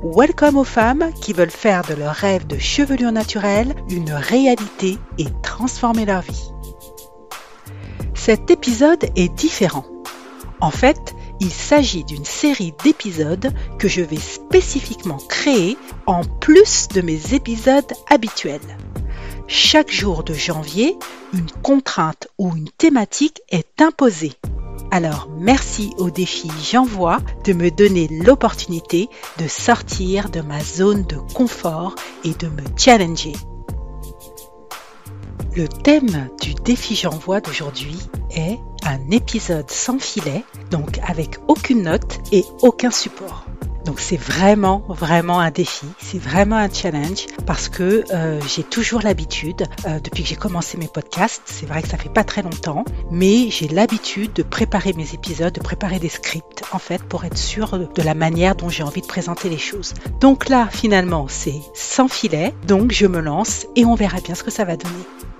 Welcome aux femmes qui veulent faire de leur rêve de chevelure naturelle une réalité et transformer leur vie. Cet épisode est différent. En fait, il s'agit d'une série d'épisodes que je vais spécifiquement créer en plus de mes épisodes habituels. Chaque jour de janvier, une contrainte ou une thématique est imposée alors merci au défi J'envoie de me donner l'opportunité de sortir de ma zone de confort et de me challenger. Le thème du défi J'envoie d'aujourd'hui est un épisode sans filet, donc avec aucune note et aucun support. Donc c'est vraiment, vraiment un défi, c'est vraiment un challenge parce que euh, j'ai toujours l'habitude, euh, depuis que j'ai commencé mes podcasts, c'est vrai que ça fait pas très longtemps, mais j'ai l'habitude de préparer mes épisodes, de préparer des scripts en fait pour être sûr de la manière dont j'ai envie de présenter les choses. Donc là finalement c'est sans filet, donc je me lance et on verra bien ce que ça va donner.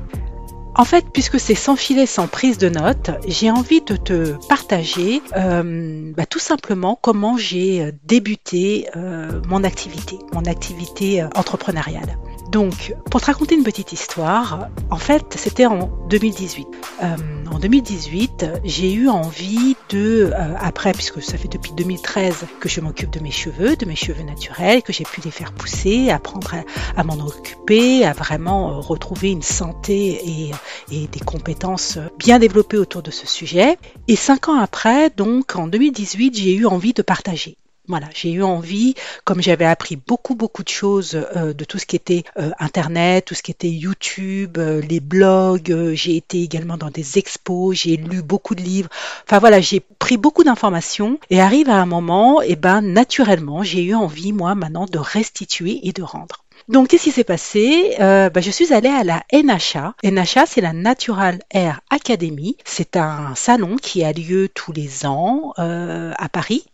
En fait, puisque c'est sans filet, sans prise de notes, j'ai envie de te partager euh, bah, tout simplement comment j'ai euh, débuté euh, mon activité, mon activité entrepreneuriale. Donc, pour te raconter une petite histoire, en fait, c'était en 2018. Euh, en 2018, j'ai eu envie de, euh, après, puisque ça fait depuis 2013 que je m'occupe de mes cheveux, de mes cheveux naturels, que j'ai pu les faire pousser, apprendre à, m'en occuper, à vraiment euh, retrouver une santé et, et des compétences bien développées autour de ce sujet. Et cinq ans après, donc en 2018, j'ai eu envie de partager. Voilà, j'ai eu envie, comme j'avais appris beaucoup beaucoup de choses euh, de tout ce qui était euh, internet, tout ce qui était YouTube, euh, les blogs, j'ai été également dans des expos, j'ai lu beaucoup de livres. Enfin voilà, j'ai pris beaucoup d'informations et arrive à un moment, et eh ben naturellement, j'ai eu envie moi maintenant de restituer et de rendre. Donc, qu'est-ce qui s'est passé? Euh, bah, Je suis allée à la NHA. NHA, c'est la Natural Hair Academy. C'est un salon qui a lieu tous les ans euh, à Paris,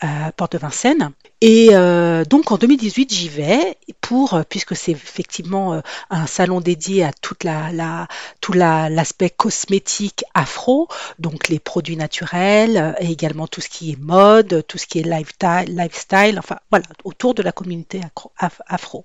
à Porte de Vincennes. Et euh, donc en 2018, j'y vais pour, puisque c'est effectivement un salon dédié à la, la tout l'aspect cosmétique afro, donc les produits naturels et également tout ce qui est mode, tout ce qui est lifestyle, lifestyle enfin voilà, autour de la communauté afro.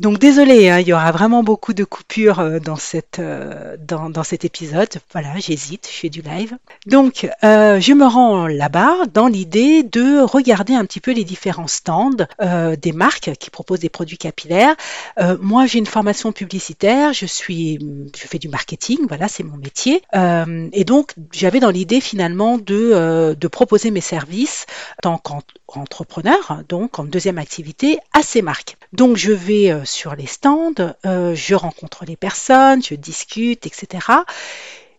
Donc désolé, hein, il y aura vraiment beaucoup de coupures euh, dans, cette, euh, dans, dans, cet épisode. Voilà, j'hésite, je fais du live. Donc euh, je me rends là-bas dans l'idée de regarder un petit peu les différents stands des marques qui proposent des produits capillaires. moi, j'ai une formation publicitaire, je suis, je fais du marketing, voilà, c'est mon métier. et donc j'avais dans l'idée finalement de, de proposer mes services en tant qu'entrepreneur, donc en deuxième activité, à ces marques. Donc je vais sur les stands, euh, je rencontre les personnes, je discute, etc.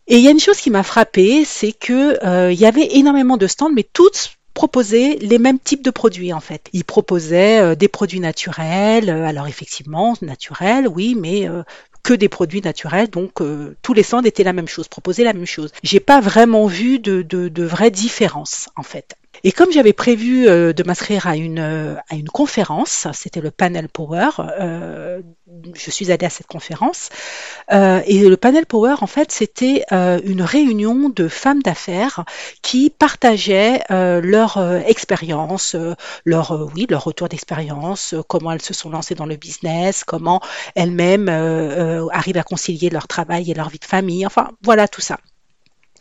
Et il y a une chose qui m'a frappée, c'est que euh, il y avait énormément de stands, mais toutes proposaient les mêmes types de produits en fait. Ils proposaient des produits naturels, alors effectivement naturels, oui, mais que des produits naturels, donc tous les stands étaient la même chose, proposaient la même chose. J'ai pas vraiment vu de, de, de vraies différences en fait. Et comme j'avais prévu euh, de m'inscrire à une, euh, à une conférence, c'était le panel Power, euh, je suis allée à cette conférence, et le panel Power, en fait, c'était une réunion de femmes d'affaires qui partageaient leur expérience, leur, oui, leur retour d'expérience, comment elles se sont lancées dans le business, comment elles-mêmes arrivent à concilier leur travail et leur vie de famille, enfin, voilà tout ça.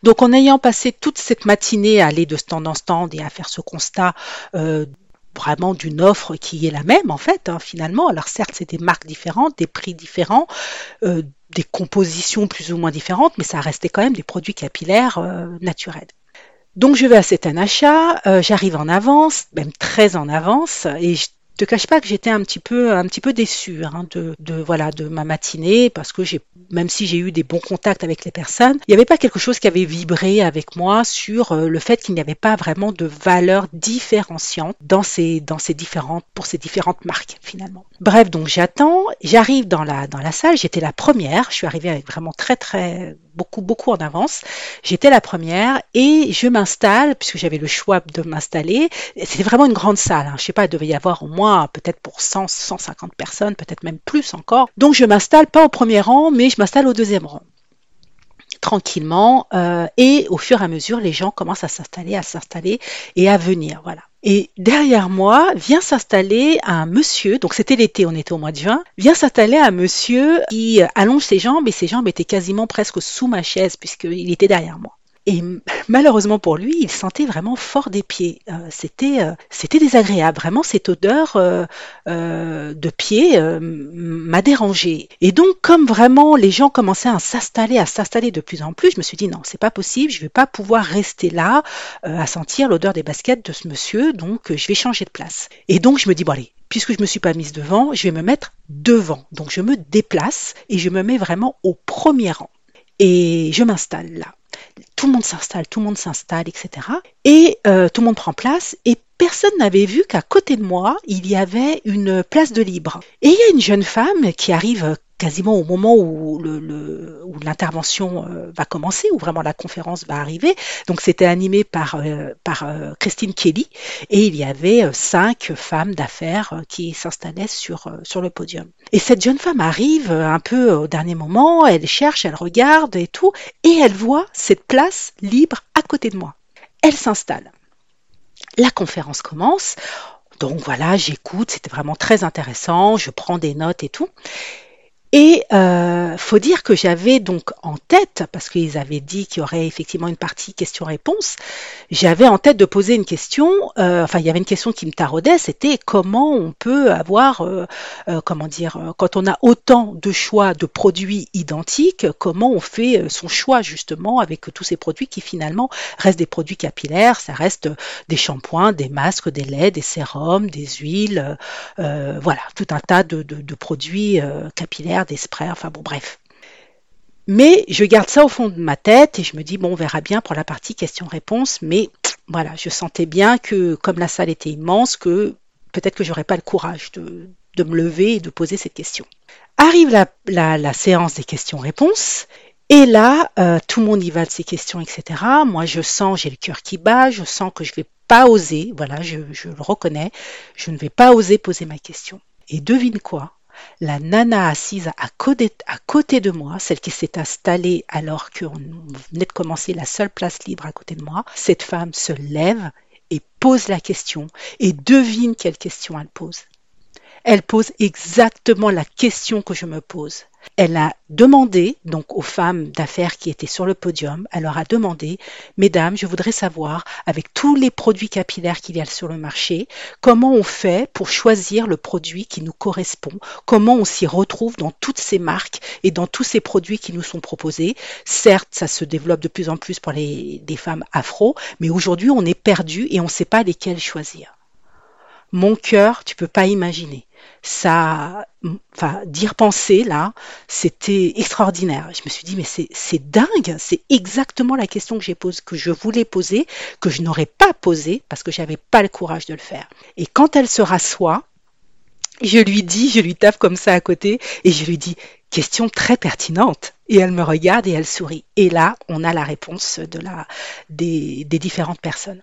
Donc en ayant passé toute cette matinée à aller de stand en stand et à faire ce constat euh, vraiment d'une offre qui est la même en fait hein, finalement. Alors certes c'est des marques différentes, des prix différents, euh, des compositions plus ou moins différentes, mais ça restait quand même des produits capillaires euh, naturels. Donc je vais à cet achat, j'arrive en avance, même très en avance, et te cache pas que j'étais un petit peu, un petit peu déçue hein, de, de, voilà, de ma matinée parce que j'ai, même si j'ai eu des bons contacts avec les personnes, il n'y avait pas quelque chose qui avait vibré avec moi sur euh, le fait qu'il n'y avait pas vraiment de valeur différenciante dans ces, dans ces différentes, pour ces différentes marques finalement. Bref, donc j'attends, j'arrive dans la, dans la salle, j'étais la première, je suis arrivée avec vraiment très très beaucoup beaucoup en avance. J'étais la première et je m'installe puisque j'avais le choix de m'installer. C'était vraiment une grande salle. Hein. Je sais pas, il devait y avoir au moins peut-être pour 100, 150 personnes, peut-être même plus encore. Donc je m'installe pas au premier rang, mais je m'installe au deuxième rang tranquillement euh, et au fur et à mesure les gens commencent à s'installer à s'installer et à venir voilà et derrière moi vient s'installer un monsieur, donc c'était l'été, on était au mois de juin, vient s'installer un monsieur qui allonge ses jambes et ses jambes étaient quasiment presque sous ma chaise puisqu'il était derrière moi. Et malheureusement pour lui, il sentait vraiment fort des pieds. Euh, c'était, euh, c'était désagréable. Vraiment, cette odeur euh, de pieds m'a dérangé. Et donc, comme vraiment les gens commençaient à s'installer, à s'installer de plus en plus, je me suis dit non, c'est pas possible. Je vais pas pouvoir rester là à sentir l'odeur des baskets de ce monsieur. Donc, je vais changer de place. Et donc, je me dis bon allez, puisque je me suis pas mise devant, je vais me mettre devant. Donc, je me déplace et je me mets vraiment au premier rang. Et je m'installe là tout le monde s'installe, tout le monde s'installe, etc. Et euh, tout le monde prend place et personne n'avait vu qu'à côté de moi, il y avait une place de libre. Et il y a une jeune femme qui arrive quasiment au moment où l'intervention euh, va commencer, où vraiment la conférence va arriver. Donc c'était animé par, euh, euh, Christine Kelly et il y avait cinq femmes d'affaires qui s'installaient sur, sur le podium. Et cette jeune femme arrive un peu au dernier moment, elle cherche, elle regarde et tout, et elle voit cette place libre à côté de moi. Elle s'installe. La conférence commence. Donc voilà, j'écoute, c'était vraiment très intéressant, je prends des notes et tout. Et euh, faut dire que j'avais donc en tête, parce qu'ils avaient dit qu'il y aurait effectivement une partie question-réponse, j'avais en tête de poser une question, euh, enfin il y avait une question qui me taraudait, c'était comment on peut avoir, euh, euh comment dire, euh, quand on a autant de choix de produits identiques, comment on fait euh, son choix justement avec tous ces produits qui finalement restent des produits capillaires, ça reste des shampoings, des masques, des laits, des sérums, des huiles, voilà, tout un tas de, de, de produits capillaires des sprays, enfin bon, bref. Mais je garde ça au fond de ma tête et je me dis, bon, on verra bien pour la partie questions-réponses, mais voilà, je sentais bien que comme la salle était immense, que peut-être que j'aurais pas le courage de, me lever et de poser cette question. Arrive la, séance des questions-réponses et là, euh, tout le monde y va de ces questions, etc. Moi, je sens, j'ai le cœur qui bat, je sens que je vais pas oser, voilà, je, je le reconnais, je ne vais pas oser poser ma question. Et devine quoi? La nana assise à côté, de moi, celle qui s'est installée alors qu'on venait de commencer la seule place libre à côté de moi, cette femme se lève et pose la question et devine quelle question elle pose. Elle pose exactement la question que je me pose. Elle a demandé, donc aux femmes d'affaires qui étaient sur le podium, elle leur a demandé, Mesdames, je voudrais savoir, avec tous les produits capillaires qu'il y a sur le marché, comment on fait pour choisir le produit qui nous correspond, comment on s'y retrouve dans toutes ces marques et dans tous ces produits qui nous sont proposés? Certes, ça se développe de plus en plus pour les, femmes afro, mais aujourd'hui, on est perdu et on ne sait pas lesquels choisir. Mon cœur, tu peux pas imaginer ça, enfin, dire penser là, c'était extraordinaire. Je me suis dit, mais c'est dingue, c'est exactement la question que j'ai posée, que je voulais poser, que je n'aurais pas posée parce que j'avais pas le courage de le faire. Et quand elle se rassoit, je lui dis, je lui tape comme ça à côté et je lui dis, question très pertinente. Et elle me regarde et elle sourit. Et là, on a la réponse de la, des, des différentes personnes.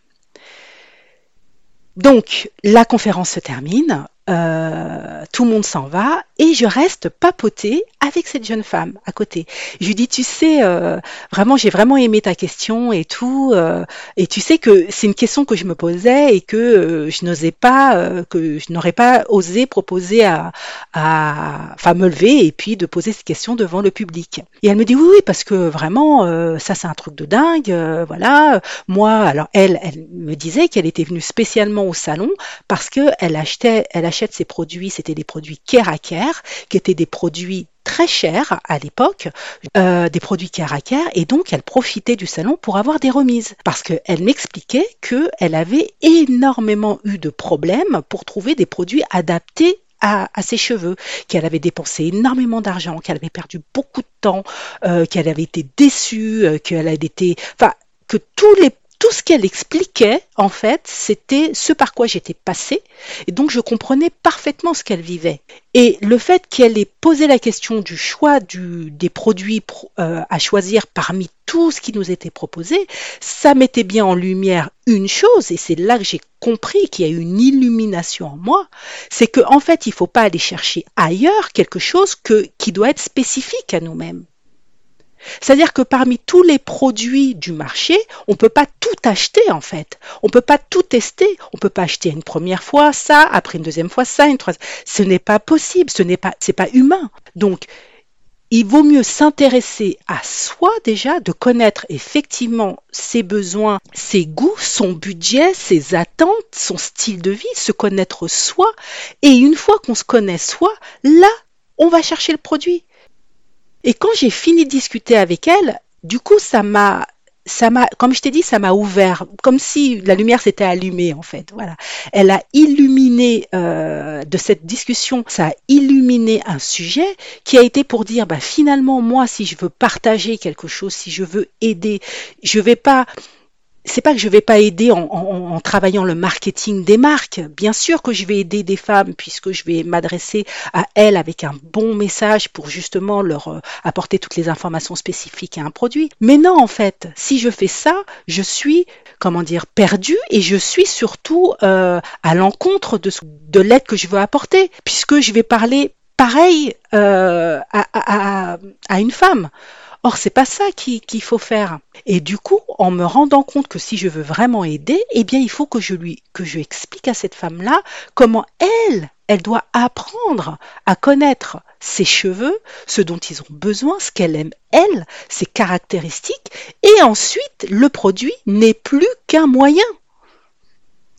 Donc, la conférence se termine. Euh, tout le monde s'en va et je reste papoter avec cette jeune femme à côté. Je lui dis, tu sais, euh, vraiment, j'ai vraiment aimé ta question et tout, euh, et tu sais que c'est une question que je me posais et que je n'osais pas, que je n'aurais pas osé proposer à, à, enfin, me lever et puis de poser cette question devant le public. Et elle me dit, oui, oui, parce que vraiment, ça c'est un truc de dingue, voilà. Moi, alors elle, elle me disait qu'elle était venue spécialement au salon parce que elle achetait, elle achetait achète ces produits, c'était des produits care à qui étaient des produits très chers à l'époque, euh, des produits care à care, et donc elle profitait du salon pour avoir des remises. Parce qu'elle m'expliquait qu'elle avait énormément eu de problèmes pour trouver des produits adaptés à, ses cheveux, qu'elle avait dépensé énormément d'argent, qu'elle avait perdu beaucoup de temps, euh, qu'elle avait été déçue, euh, qu'elle avait été, enfin, que tous les tout ce qu'elle expliquait, en fait, c'était ce par quoi j'étais passée, et donc je comprenais parfaitement ce qu'elle vivait. Et le fait qu'elle ait posé la question du choix des produits euh, à choisir parmi tout ce qui nous était proposé, ça mettait bien en lumière une chose, et c'est là que j'ai compris qu'il y a eu une illumination en moi, c'est qu'en en fait, il ne faut pas aller chercher ailleurs quelque chose qui doit être spécifique à nous-mêmes. C'est-à-dire que parmi tous les produits du marché, on ne peut pas tout acheter en fait. On ne peut pas tout tester. On ne peut pas acheter une première fois ça, après une deuxième fois ça, une troisième. Ce n'est pas possible. Ce n'est pas, pas humain. Donc, il vaut mieux s'intéresser à soi déjà, de connaître effectivement ses besoins, ses goûts, son budget, ses attentes, son style de vie, se connaître soi. Et une fois qu'on se connaît soi, là, on va chercher le produit. Et quand j'ai fini de discuter avec elle, du coup, ça m'a ça m'a, comme je t'ai dit, ça m'a ouvert, comme si la lumière s'était allumée en fait. Voilà, elle a illuminé euh, de cette discussion, ça a illuminé un sujet qui a été pour dire, bah finalement moi, si je veux partager quelque chose, si je veux aider, je vais pas c'est pas que je vais pas aider en, travaillant le marketing des marques. Bien sûr que je vais aider des femmes puisque je vais m'adresser à elles avec un bon message pour justement leur euh, apporter toutes les informations spécifiques à un produit. Mais non, en fait, si je fais ça, je suis, comment dire, perdue et je suis surtout euh, à l'encontre de, de l'aide que je veux apporter puisque je vais parler pareil euh, à une femme. Or, c'est pas ça qu'il faut faire. Et du coup, en me rendant compte que si je veux vraiment aider, eh bien, il faut que je lui, que je explique à cette femme-là comment elle, elle doit apprendre à connaître ses cheveux, ce dont ils ont besoin, ce qu'elle aime elle, ses caractéristiques, et ensuite, le produit n'est plus qu'un moyen.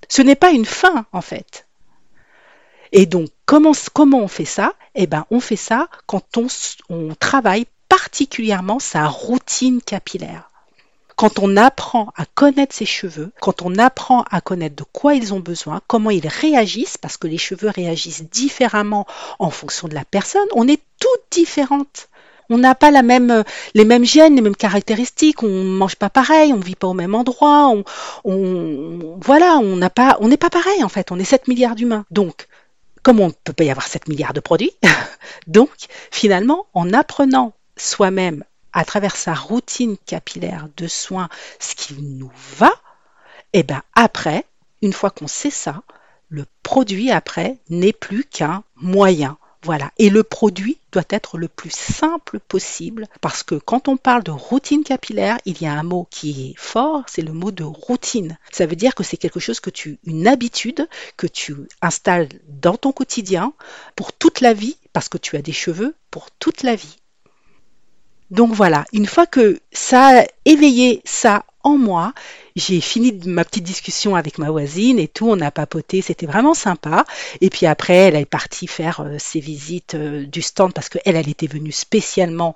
Ce n'est pas une fin, en fait. Et donc, comment, on fait ça? Eh bien, on fait ça quand on, on travaille particulièrement sa routine capillaire. Quand on apprend à connaître ses cheveux, quand on apprend à connaître de quoi ils ont besoin, comment ils réagissent, parce que les cheveux réagissent différemment en fonction de la personne, on est toutes différentes. On n'a pas la même, les mêmes gènes, les mêmes caractéristiques, on ne mange pas pareil, on ne vit pas au même endroit, on, voilà, on pas, on n'est pas pareil en fait, on est 7 milliards d'humains. Donc, comme on ne peut pas y avoir 7 milliards de produits, donc finalement, en apprenant soi-même à travers sa routine capillaire de soins ce qui nous va, et eh bien après, une fois qu'on sait ça, le produit après n'est plus qu'un moyen. Voilà. Et le produit doit être le plus simple possible parce que quand on parle de routine capillaire, il y a un mot qui est fort, c'est le mot de routine. Ça veut dire que c'est quelque chose que tu, une habitude que tu installes dans ton quotidien pour toute la vie parce que tu as des cheveux pour toute la vie. Donc voilà, une fois que ça a éveillé ça en moi, j'ai fini ma petite discussion avec ma voisine et tout, on a papoté, c'était vraiment sympa. Et puis après, elle est partie faire euh, ses visites euh, du stand parce qu'elle, elle était venue spécialement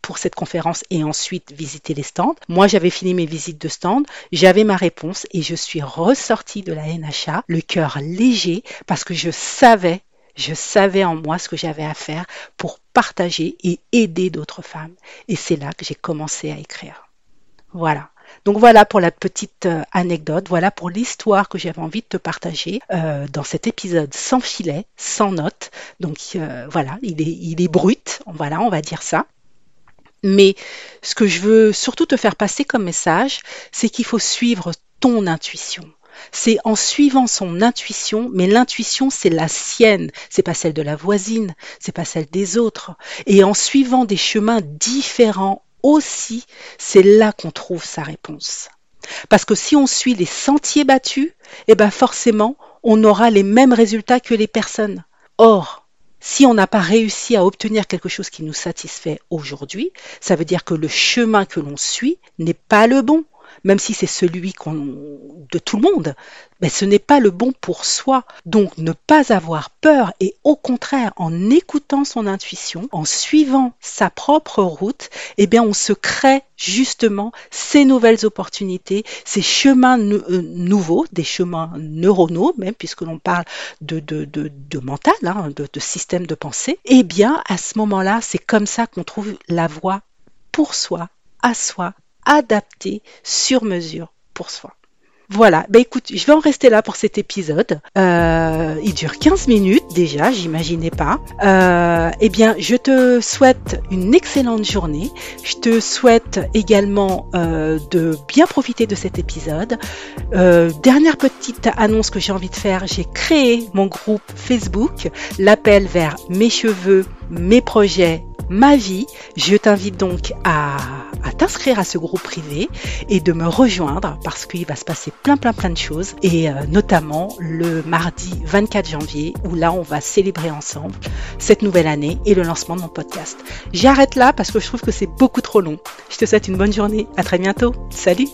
pour cette conférence et ensuite visiter les stands. Moi, j'avais fini mes visites de stand, j'avais ma réponse et je suis ressortie de la NHA, le cœur léger, parce que je savais je savais en moi ce que j'avais à faire pour partager et aider d'autres femmes. Et c'est là que j'ai commencé à écrire. Voilà. Donc voilà pour la petite euh, anecdote, voilà pour l'histoire que j'avais envie de te partager euh, dans cet épisode sans filet, sans notes. Donc euh, voilà, il est, il est brut, voilà, on va dire ça. Mais ce que je veux surtout te faire passer comme message, c'est qu'il faut suivre ton intuition. C'est en suivant son intuition, mais l'intuition c'est la sienne, c'est pas celle de la voisine, c'est pas celle des autres. Et en suivant des chemins différents aussi, c'est là qu'on trouve sa réponse. Parce que si on suit les sentiers battus, eh ben forcément, on aura les mêmes résultats que les personnes. Or, si on n'a pas réussi à obtenir quelque chose qui nous satisfait aujourd'hui, ça veut dire que le chemin que l'on suit n'est pas le bon. Même si c'est celui de tout le monde, mais ce n'est pas le bon pour soi. Donc ne pas avoir peur et au contraire, en écoutant son intuition, en suivant sa propre route, eh bien on se crée justement ces nouvelles opportunités, ces chemins euh, nouveaux, des chemins neuronaux même, puisque l'on parle de, de, de, mental, hein, de, de système de pensée. Eh bien à ce moment-là, c'est comme ça qu'on trouve la voie pour soi, à soi, adaptée sur mesure pour soi. Voilà, bah écoute, je vais en rester là pour cet épisode. Euh, il dure 15 minutes déjà, j'imaginais pas. Euh, eh bien, je te souhaite une excellente journée. Je te souhaite également euh, de bien profiter de cet épisode. Euh, dernière petite annonce que j'ai envie de faire, j'ai créé mon groupe Facebook, l'appel vers mes cheveux, mes projets, ma vie. Je t'invite donc à, t'inscrire à ce groupe privé et de me rejoindre parce qu'il va se passer plein plein plein de choses et euh, notamment le mardi 24 janvier où là on va célébrer ensemble cette nouvelle année et le lancement de mon podcast. J'arrête là parce que je trouve que c'est beaucoup trop long. Je te souhaite une bonne journée. À très bientôt. Salut